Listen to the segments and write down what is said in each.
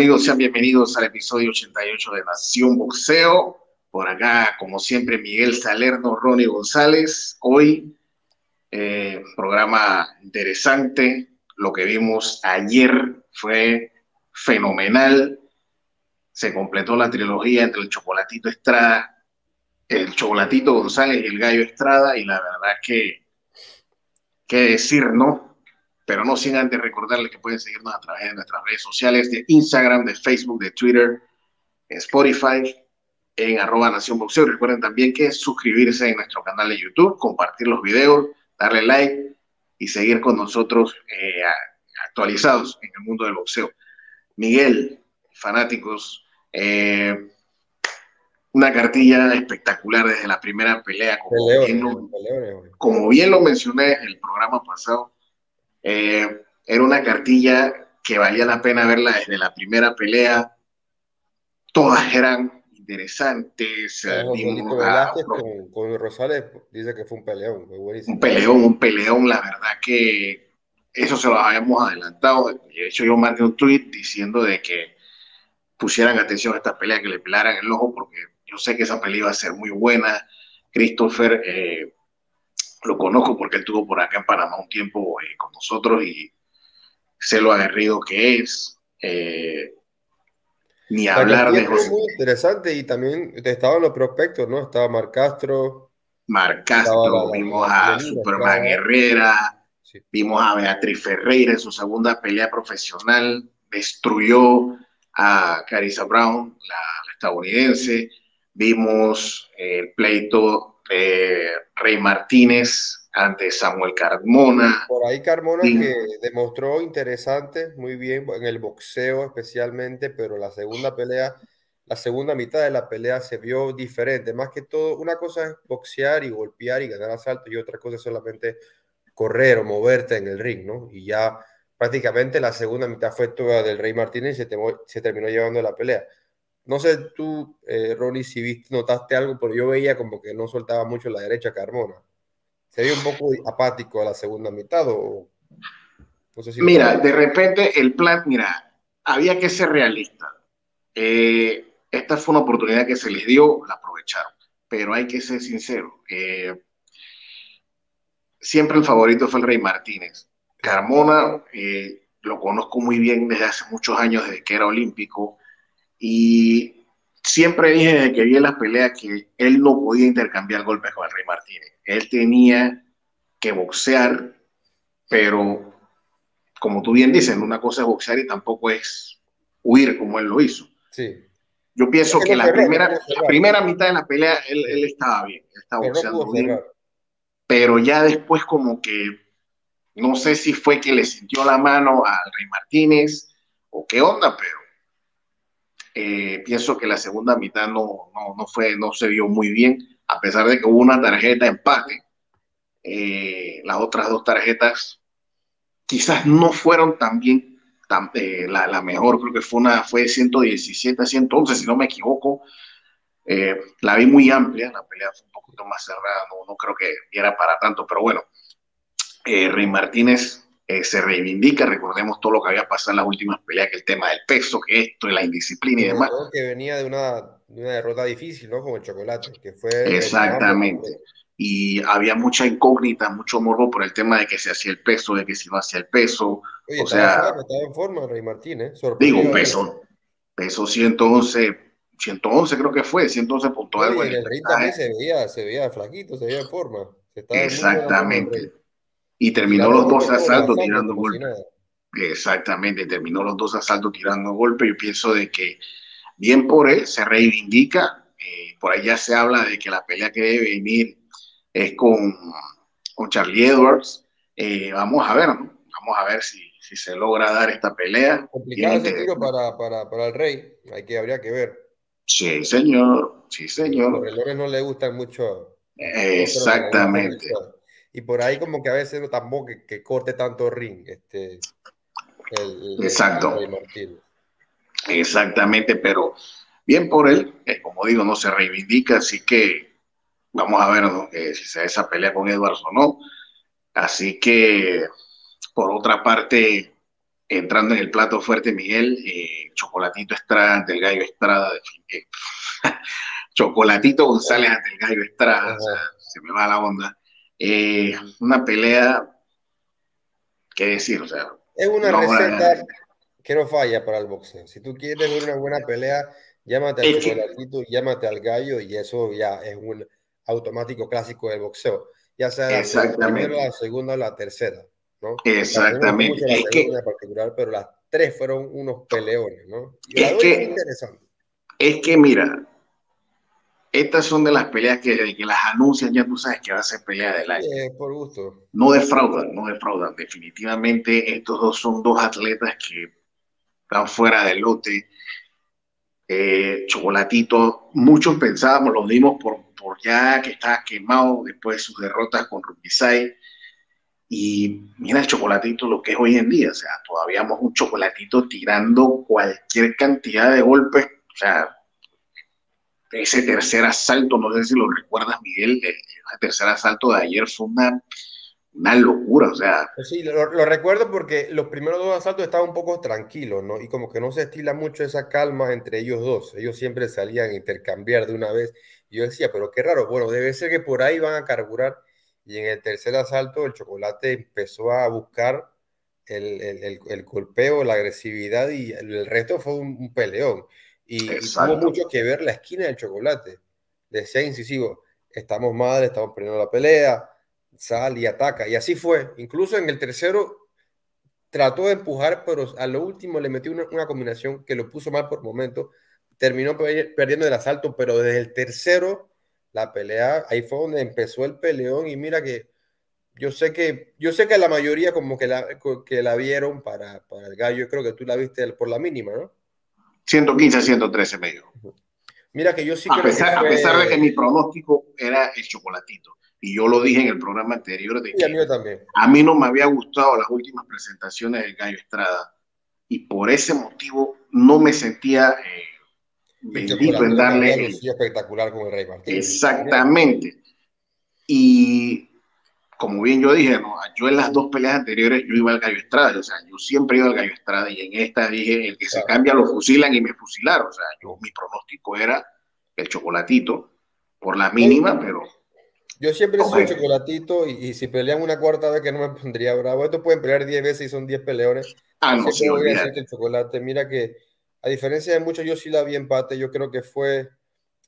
¿Qué tal amigos? Sean bienvenidos al episodio 88 de Nación Boxeo. Por acá, como siempre, Miguel Salerno, Ronnie González. Hoy, eh, programa interesante. Lo que vimos ayer fue fenomenal. Se completó la trilogía entre el Chocolatito Estrada, el Chocolatito González y el Gallo Estrada. Y la verdad que, qué decir, ¿no? Pero no sin antes recordarles que pueden seguirnos a través de nuestras redes sociales de Instagram, de Facebook, de Twitter, Spotify, en arroba Nación Boxeo. Recuerden también que suscribirse en nuestro canal de YouTube, compartir los videos, darle like y seguir con nosotros eh, actualizados en el mundo del boxeo. Miguel, fanáticos, eh, una cartilla espectacular desde la primera pelea, como, bien, lo, como bien lo mencioné en el programa pasado eh, era una cartilla que valía la pena verla desde la primera pelea. Todas eran interesantes. con, Rosales dice que fue un peleón, Un peleón, un peleón, la verdad que eso se lo habíamos adelantado. De hecho, yo mandé un tweet diciendo de que pusieran atención a esta pelea, que le pelaran el ojo, porque yo sé que esa pelea iba a ser muy buena. Christopher eh, lo conozco porque él estuvo por acá en Panamá un tiempo eh, con nosotros y sé lo aguerrido que es. Eh, ni hablar de José. Muy interesante y también estaban los prospectos, ¿no? Estaba Mar Castro. Mar Castro, vimos a Superman Herrera, vimos a Beatriz Ferreira en su segunda pelea profesional, destruyó a Carissa Brown, la, la estadounidense, vimos el pleito Rey Martínez ante Samuel Carmona. Por ahí Carmona que demostró interesante, muy bien en el boxeo especialmente, pero la segunda pelea, la segunda mitad de la pelea se vio diferente. Más que todo, una cosa es boxear y golpear y ganar asalto y otra cosa es solamente correr o moverte en el ring, ¿no? Y ya prácticamente la segunda mitad fue toda del Rey Martínez y se, se terminó llevando la pelea. No sé tú, eh, Ronnie, si viste, notaste algo, pero yo veía como que no soltaba mucho la derecha Carmona. ¿Se vio un poco apático a la segunda mitad o...? mira, de repente el plan, mira, había que ser realista. Eh, esta fue una oportunidad que se les dio, la aprovecharon, pero hay que ser sincero. Eh, siempre el favorito fue el Rey Martínez. Carmona eh, lo conozco muy bien desde hace muchos años, desde que era olímpico. Y siempre dije desde que vi en las peleas que él no podía intercambiar golpes con el Rey Martínez. Él tenía que boxear, pero como tú bien dices, una cosa es boxear y tampoco es huir como él lo hizo. Sí. Yo pienso que, la, primera, la primera mitad de la pelea él, él estaba bien, estaba boxeando bien, pero ya después como que no sé si fue que le sintió la mano al Rey Martínez o qué onda, pero eh, pienso que la segunda mitad no, no, fue, no se vio muy bien, a pesar de que hubo una tarjeta empate. Eh, las otras dos tarjetas quizás no fueron tan bien, eh, la, mejor creo que fue una, fue 117 a 111, si no me equivoco. la vi muy amplia, la pelea fue un poquito más cerrada, no, no creo que era para tanto, pero bueno, Rey Martínez eh, se reivindica. Recordemos todo lo que había pasado en las últimas peleas, que el tema del peso, que esto, la indisciplina y demás. Que venía de una, derrota difícil, ¿no? Como el chocolate, que fue. Exactamente. Y había mucha incógnita, mucho morbo por el tema de que se hacía el peso, de que se iba hacia el peso. o sea, estaba en forma Rey Martínez. ¿eh? Digo, peso, peso 111, 111 creo que fue, 111 punto algo. en el ring también se veía, se veía flaquito, se veía en forma. Exactamente y terminó los dos asaltos tirando golpe. Exactamente, terminó los dos asaltos tirando golpe. Yo pienso de que bien por él se reivindica. Eh, por ahí ya se habla de que la pelea que debe venir es con, con Charlie Edwards. Eh, vamos a ver, vamos a ver si, si, se logra dar esta pelea. Complicado ese tiro para, para, para, el rey, hay que, habría que ver. Sí, señor, sí, señor. Los relores no le gustan mucho. Exactamente y por ahí como que a veces no tampoco que, corte tanto ring. Este, Exacto. Exactamente, pero bien por él, como digo, no se reivindica, así que vamos a ver eh, si se da esa pelea con Edwards o no. Así que, por otra parte, entrando en el plato fuerte, Miguel, eh, Chocolatito Estrada ante el Gallo Estrada. Eh, Chocolatito González ante el Gallo Estrada, se me va la onda. Eh, una pelea, ¿qué decir? O sea, es una receta que no falla para el boxeo. Si tú quieres ver una buena pelea, llámate al Chocolatito, llámate al Gallo y eso ya es un automático clásico del boxeo. Ya sea la primera, la segunda o la tercera. Exactamente. es que, particular, pero las tres fueron unos peleones, ¿no? es, que, es que, mira, estas son de las peleas que, que las anuncian, ya tú sabes que va a ser pelea del año. por gusto. No defraudan, no defraudan. Definitivamente estos dos son dos atletas que están fuera del lote. Eh, Chocolatito, muchos pensábamos, lo dimos por, por ya que estaba quemado después de sus derrotas con Rubisay y mira el chocolatito lo que es hoy en día, o sea, todavía vemos un chocolatito tirando cualquier cantidad de golpes, o sea, ese tercer asalto, no sé si lo recuerdas, Miguel, el, tercer asalto de ayer fue una, una locura, o sea. Pues sí, lo, recuerdo porque los primeros dos asaltos estaban un poco tranquilos, ¿no? Y como que no se estila mucho esa calma entre ellos dos. Ellos siempre salían a intercambiar de una vez. Y yo decía, pero qué raro, bueno, debe ser que por ahí van a carburar y en el tercer asalto el chocolate empezó a buscar el, el, el, golpeo, la agresividad y el resto fue un, peleón. Y, tuvo mucho que ver la esquina del chocolate. Decía incisivo, estamos mal, estamos perdiendo la pelea, sal y ataca. Y así fue. Incluso en el tercero trató de empujar, pero a lo último le metió una, una combinación que lo puso mal por momento. Terminó perdiendo el asalto, pero desde el tercero la pelea, ahí fue donde empezó el peleón y mira que yo sé que yo sé que la mayoría como que la, que la vieron para, para el gallo, creo que tú la viste por la mínima, ¿no? 115 a 113 medio. Mira que yo sí a pesar, A pesar de que mi pronóstico era el chocolatito. Y yo lo dije en el programa anterior. De que a, mí también. a mí no me había gustado las últimas presentaciones del Gallo Estrada. Y por ese motivo no me sentía eh, bendito en darle. espectacular como el Rey Martín. Exactamente. Y como bien yo dije, ¿no? yo en las dos peleas anteriores yo iba al Gallo Estrada, o sea, yo siempre iba al Gallo Estrada y en esta dije, el que se cambia lo fusilan y me fusilaron, o sea, yo, mi pronóstico era el chocolatito, por la mínima, pero... Yo siempre soy chocolatito y, si pelean una cuarta vez que no me pondría bravo, estos pueden pelear 10 veces y son 10 peleones. Ah, no, sí, voy a el chocolate, mira que a diferencia de muchos, yo sí la vi empate. Yo creo que fue.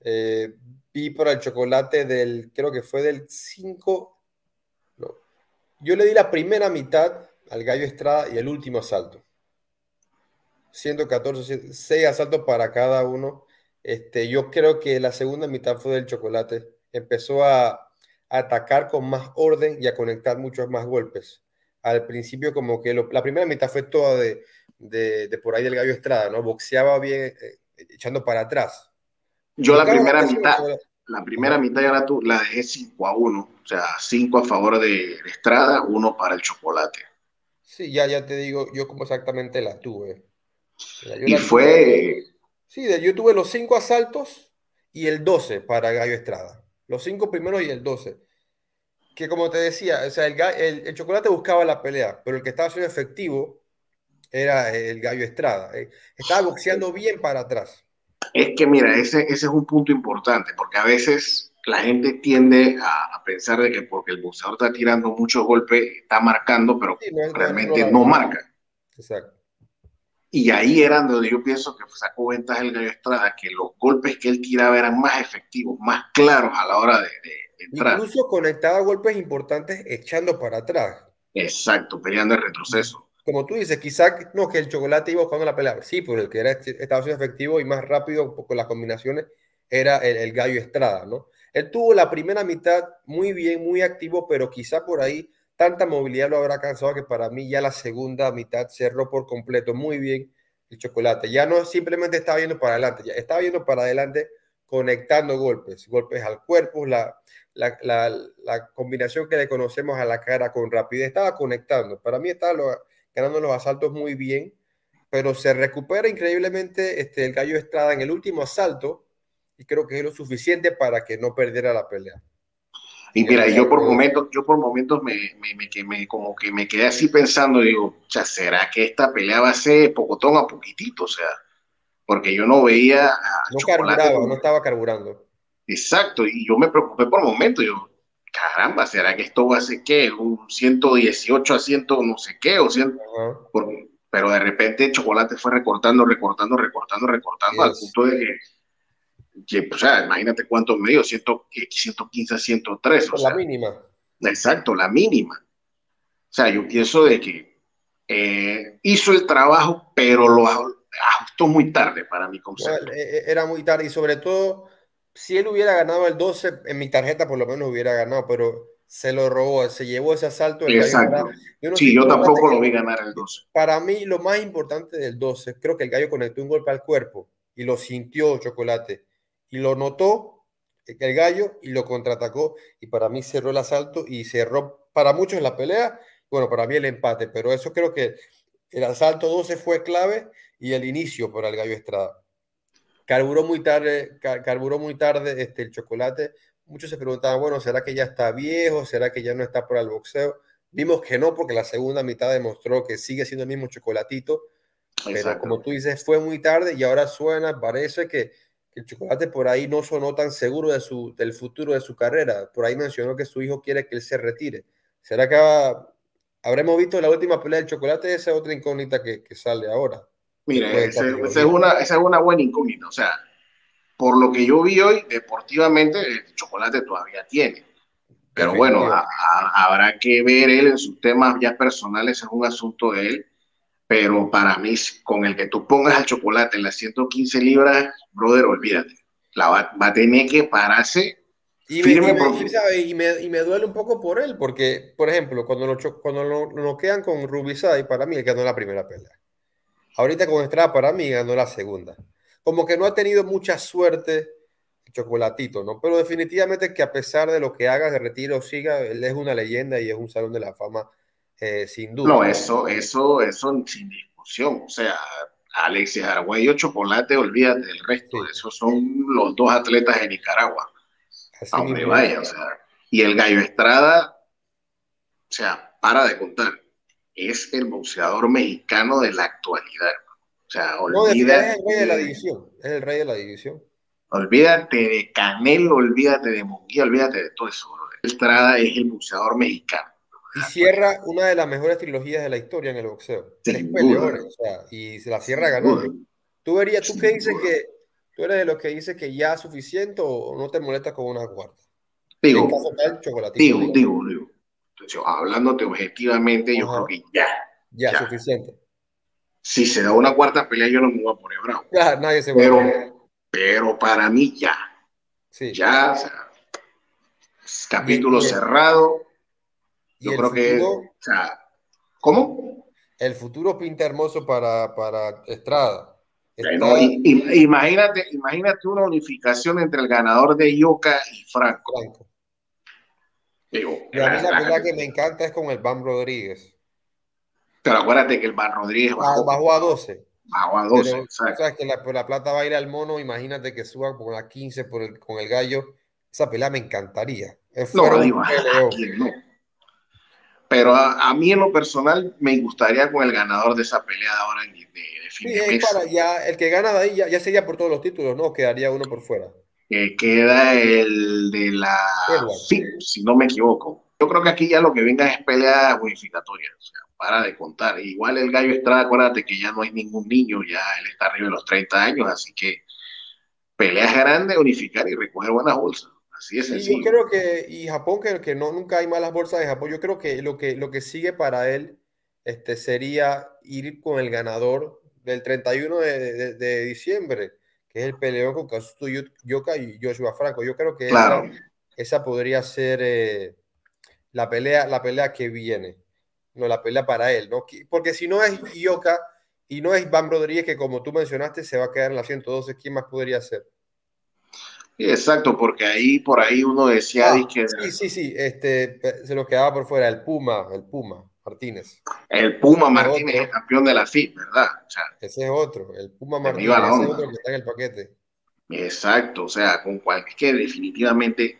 Eh, vi para el chocolate del. Creo que fue del 5. Yo le di la primera mitad al Gallo Estrada y el último asalto. 114, 6 asaltos para cada uno. Este, yo creo que la segunda mitad fue del chocolate. Empezó a, a atacar con más orden y a conectar muchos más golpes. Al principio, como que la primera mitad fue toda de, de, por ahí del Gallo Estrada, ¿no? Boxeaba bien, eh, echando para atrás. Yo la primera mitad, la primera mitad ya la, la dejé 5 a 1, o sea, 5 a favor de, Estrada, 1 para el chocolate. Sí, ya, ya te digo, yo como exactamente la tuve. y fue... sí, yo tuve los 5 asaltos y el 12 para Gallo Estrada. Los 5 primeros y el 12. Que como te decía, o sea, el, el, el chocolate buscaba la pelea, pero el que estaba siendo efectivo era el Gallo Estrada. Eh. Estaba boxeando bien para atrás. Es que mira, ese, ese es un punto importante, porque a veces la gente tiende a, pensar de que porque el boxeador está tirando muchos golpes, está marcando, pero realmente no, marca. Exacto. Y ahí era donde yo pienso que sacó ventaja el Gallo Estrada, que los golpes que él tiraba eran más efectivos, más claros a la hora de, de entrar. Incluso conectaba golpes importantes echando para atrás. Exacto, peleando el retroceso como tú dices, quizá no, que el chocolate iba buscando la pelea. Sí, pero el que era, estaba siendo efectivo y más rápido con las combinaciones era el, gallo Estrada, ¿no? Él tuvo la primera mitad muy bien, muy activo, pero quizá por ahí tanta movilidad lo habrá cansado que para mí ya la segunda mitad cerró por completo muy bien el chocolate. Ya no simplemente estaba yendo para adelante, ya estaba yendo para adelante conectando golpes, golpes al cuerpo, la, la, la, combinación que le conocemos a la cara con rapidez, estaba conectando. Para mí estaba lo, ganando los asaltos muy bien, pero se recupera increíblemente este, el Gallo Estrada en el último asalto y creo que es lo suficiente para que no perdiera la pelea. Y mira, yo por momentos, yo por momentos me, me, me, como que me quedé así pensando, digo, ¿será que esta pelea va a ser pocotón a poquitito? O sea, porque yo no veía no carburaba, no estaba carburando. Exacto, y yo me preocupé por momentos, yo, caramba, ¿será que esto va a ser qué? Un 118 a 100 no sé qué, o 100, pero de repente Chocolate fue recortando, recortando, recortando, recortando, al punto de que o sea, imagínate cuántos medios, 115 a 103. O la mínima. Exacto, la mínima. O sea, yo pienso de que eh, hizo el trabajo, pero lo ajustó muy tarde para mi concepto. Eh, eh, era muy tarde y sobre todo, si él hubiera ganado el 12, en mi tarjeta por lo menos hubiera ganado, pero se lo robó, se llevó ese asalto. Exacto. Yo sí, yo tampoco lo vi ganar el 12. Para mí, lo más importante del 12, creo que el gallo conectó un golpe al cuerpo y lo sintió Chocolate y lo notó el gallo y lo contraatacó y para mí cerró el asalto y cerró para muchos la pelea, bueno, para mí el empate, pero eso creo que el asalto 12 fue clave y el inicio para el gallo Estrada. Carburó muy tarde, carburó muy tarde este, el chocolate. Muchos se preguntaban, bueno, ¿será que ya está viejo? ¿Será que ya no está para el boxeo? Vimos que no, porque la segunda mitad demostró que sigue siendo el mismo chocolatito. Pero como tú dices, fue muy tarde y ahora suena, parece que el chocolate por ahí no sonó tan seguro de su, del futuro de su carrera. Por ahí mencionó que su hijo quiere que él se retire. ¿Será que habremos visto la última pelea del chocolate? Esa es otra incógnita que, que sale ahora. Mira, esa, es una, esa es una buena incógnita. O sea, por lo que yo vi hoy, deportivamente, el chocolate todavía tiene. Pero bueno, habrá que ver él en sus temas ya personales, es un asunto de él pero para mí, con el que tú pongas el chocolate en las 115 libras, brother, olvídate. La va, a tener que pararse y firme. Me, y, me, y, me, duele un poco por él, porque, por ejemplo, cuando lo, cuando lo, quedan con Rubisay, para mí él ganó la primera pelea. Ahorita con Estrada, para mí ganó la segunda. Como que no ha tenido mucha suerte Chocolatito, ¿no? Pero definitivamente que a pesar de lo que haga de retiro, siga, él es una leyenda y es un salón de la fama eh, sin duda. No, eso, eso, eso sin discusión. O sea, Alexis Argüello, Chocolate, olvídate del resto. Esos son los dos atletas de Nicaragua. Aunque vaya, o sea. Y el Gallo Estrada, o sea, para de contar. Es el boxeador mexicano de la actualidad. O sea, olvídate. es el rey de la división. Es el rey de la división. Olvídate de Canelo, olvídate de Munguía, olvídate de todo eso. Estrada es el boxeador mexicano. Y cierra una de las mejores trilogías de la historia en el boxeo. Tres peleadores, o sea, y se la cierra ganando. Tú verías, tú que dices que, tú eres de los que dice que ya es suficiente o no te molestas con una cuarta. Digo, digo, digo, digo, hablándote objetivamente, yo creo que ya. Ya, suficiente. Si se da una cuarta pelea, yo no me voy a poner bravo. Ya, nadie se pero, a pero para mí ya. Sí. Ya, o sea, capítulo cerrado yo creo que, o sea, ¿cómo? El futuro pinta hermoso para, para Estrada. imagínate, imagínate una unificación entre el ganador de Yoka y Franco. Franco. Digo, y a mí la pelea que me encanta es con el Van Rodríguez. Pero acuérdate que el Van Rodríguez bajó, bajó a 12. Bajó a 12. Pero, sabes que la, la, plata va a ir al mono, imagínate que suba con la 15 por el, con el gallo. Esa pelea me encantaría. no, digo, no. Pero a, mí en lo personal me gustaría con el ganador de esa pelea ahora de, de fin sí, Para ya, el que gana de ahí ya, sería por todos los títulos, ¿no? Quedaría uno por fuera. Que queda el de la sí, si no me equivoco. Yo creo que aquí ya lo que venga es pelea unificatoria, o sea, para de contar. Igual el Gallo Estrada, acuérdate que ya no hay ningún niño, ya él está arriba de los 30 años, así que peleas grandes, unificar y recoger buenas bolsas. Así es yo creo que, y Japón, que, que no, nunca hay malas bolsas de Japón, yo creo que lo que, lo que sigue para él este, sería ir con el ganador del 31 de, de, diciembre, que es el peleón con Kazuto Yoka y Joshua Franco. Yo creo que esa, esa, podría ser eh, la, pelea, la pelea que viene, no la pelea para él, ¿no? Porque si no es Yoka y no es Van Rodríguez, que como tú mencionaste, se va a quedar en la 112, ¿quién más podría ser? exacto, porque ahí por ahí uno decía ah, que... Sí, sí, sí, este, se lo quedaba por fuera, el Puma, el Puma Martínez. El Puma Martínez es campeón de la FIP, ¿verdad? ese es otro, el Puma Martínez es otro que está en el paquete. Exacto, o sea, con cualquier, definitivamente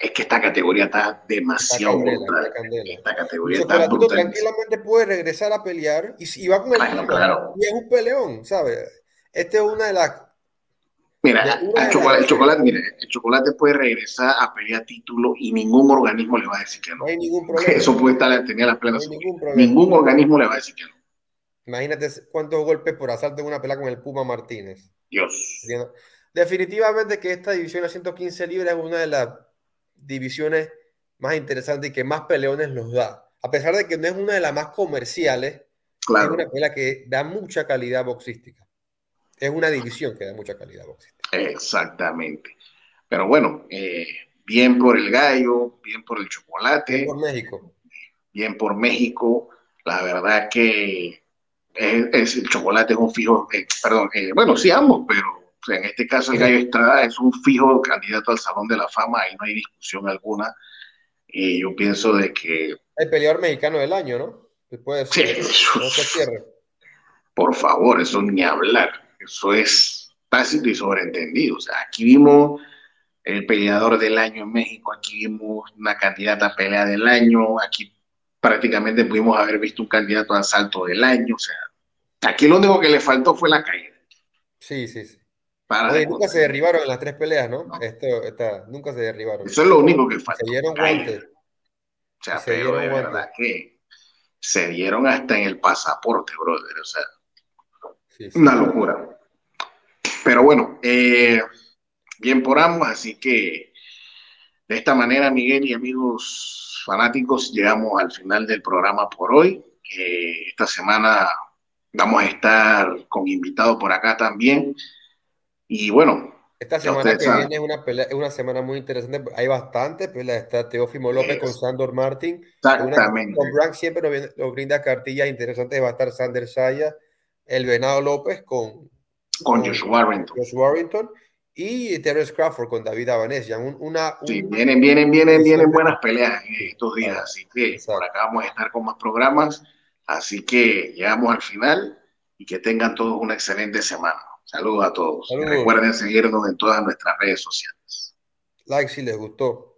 es que esta categoría está demasiado brutal. Esta categoría está brutal. tranquilamente puede regresar a pelear y, va con el claro, Y es un peleón, ¿sabes? Este es una de las Mira, el, chocolate, mira, el chocolate puede regresar a pelear título y ningún organismo le va a decir que no. No hay ningún problema. Eso puede estar, tenía las plenas. No ningún, ningún, organismo le va a decir que no. Imagínate cuántos golpes por asalto en una pelea con el Puma Martínez. Dios. Definitivamente que esta división a 115 libras es una de las divisiones más interesantes y que más peleones los da. A pesar de que no es una de las más comerciales, es una pelea que da mucha calidad boxística. Es una división que da mucha calidad. Exactamente. Pero bueno, eh, bien por el gallo, bien por el chocolate. Bien por México. Bien por México. La verdad que es, el chocolate es un fijo, eh, perdón, eh, bueno, sí ambos, pero en este caso el Gallo Estrada es un fijo candidato al Salón de la Fama, ahí no hay discusión alguna. Y yo pienso de que... El peleador mexicano del año, ¿no? Después sí, Por favor, eso ni hablar. Eso es tácito y sobreentendido. O sea, aquí vimos el peleador del año en México, aquí vimos una candidata a pelea del año, aquí prácticamente pudimos haber visto un candidato al salto del año. O sea, aquí lo único que le faltó fue la caída. Sí, sí, sí. nunca se derribaron las tres peleas, ¿no? Esto, nunca se derribaron. Eso es lo único que faltó. Se dieron guantes. O sea, pero de verdad que se dieron hasta en el pasaporte, brother. O sea, una locura. Pero bueno, eh, bien por ambos, así que de esta manera, Miguel y amigos fanáticos, llegamos al final del programa por hoy. esta semana vamos a estar con invitados por acá también. Y bueno. Esta semana que viene es una, una semana muy interesante. Hay bastante peleas. Está Teófimo López con Sandor Martin. Exactamente. con Brank siempre nos, brinda cartillas interesantes. Va a estar Sander Saya el Venado López con, con, Josh Warrington. Josh Warrington y Terence Crawford con David Abanesian. una, sí, vienen, vienen, vienen, vienen buenas peleas en estos días, así que por acá vamos a estar con más programas. Así que llegamos al final y que tengan todos una excelente semana. Saludos a todos. Recuerden seguirnos en todas nuestras redes sociales. Like si les gustó.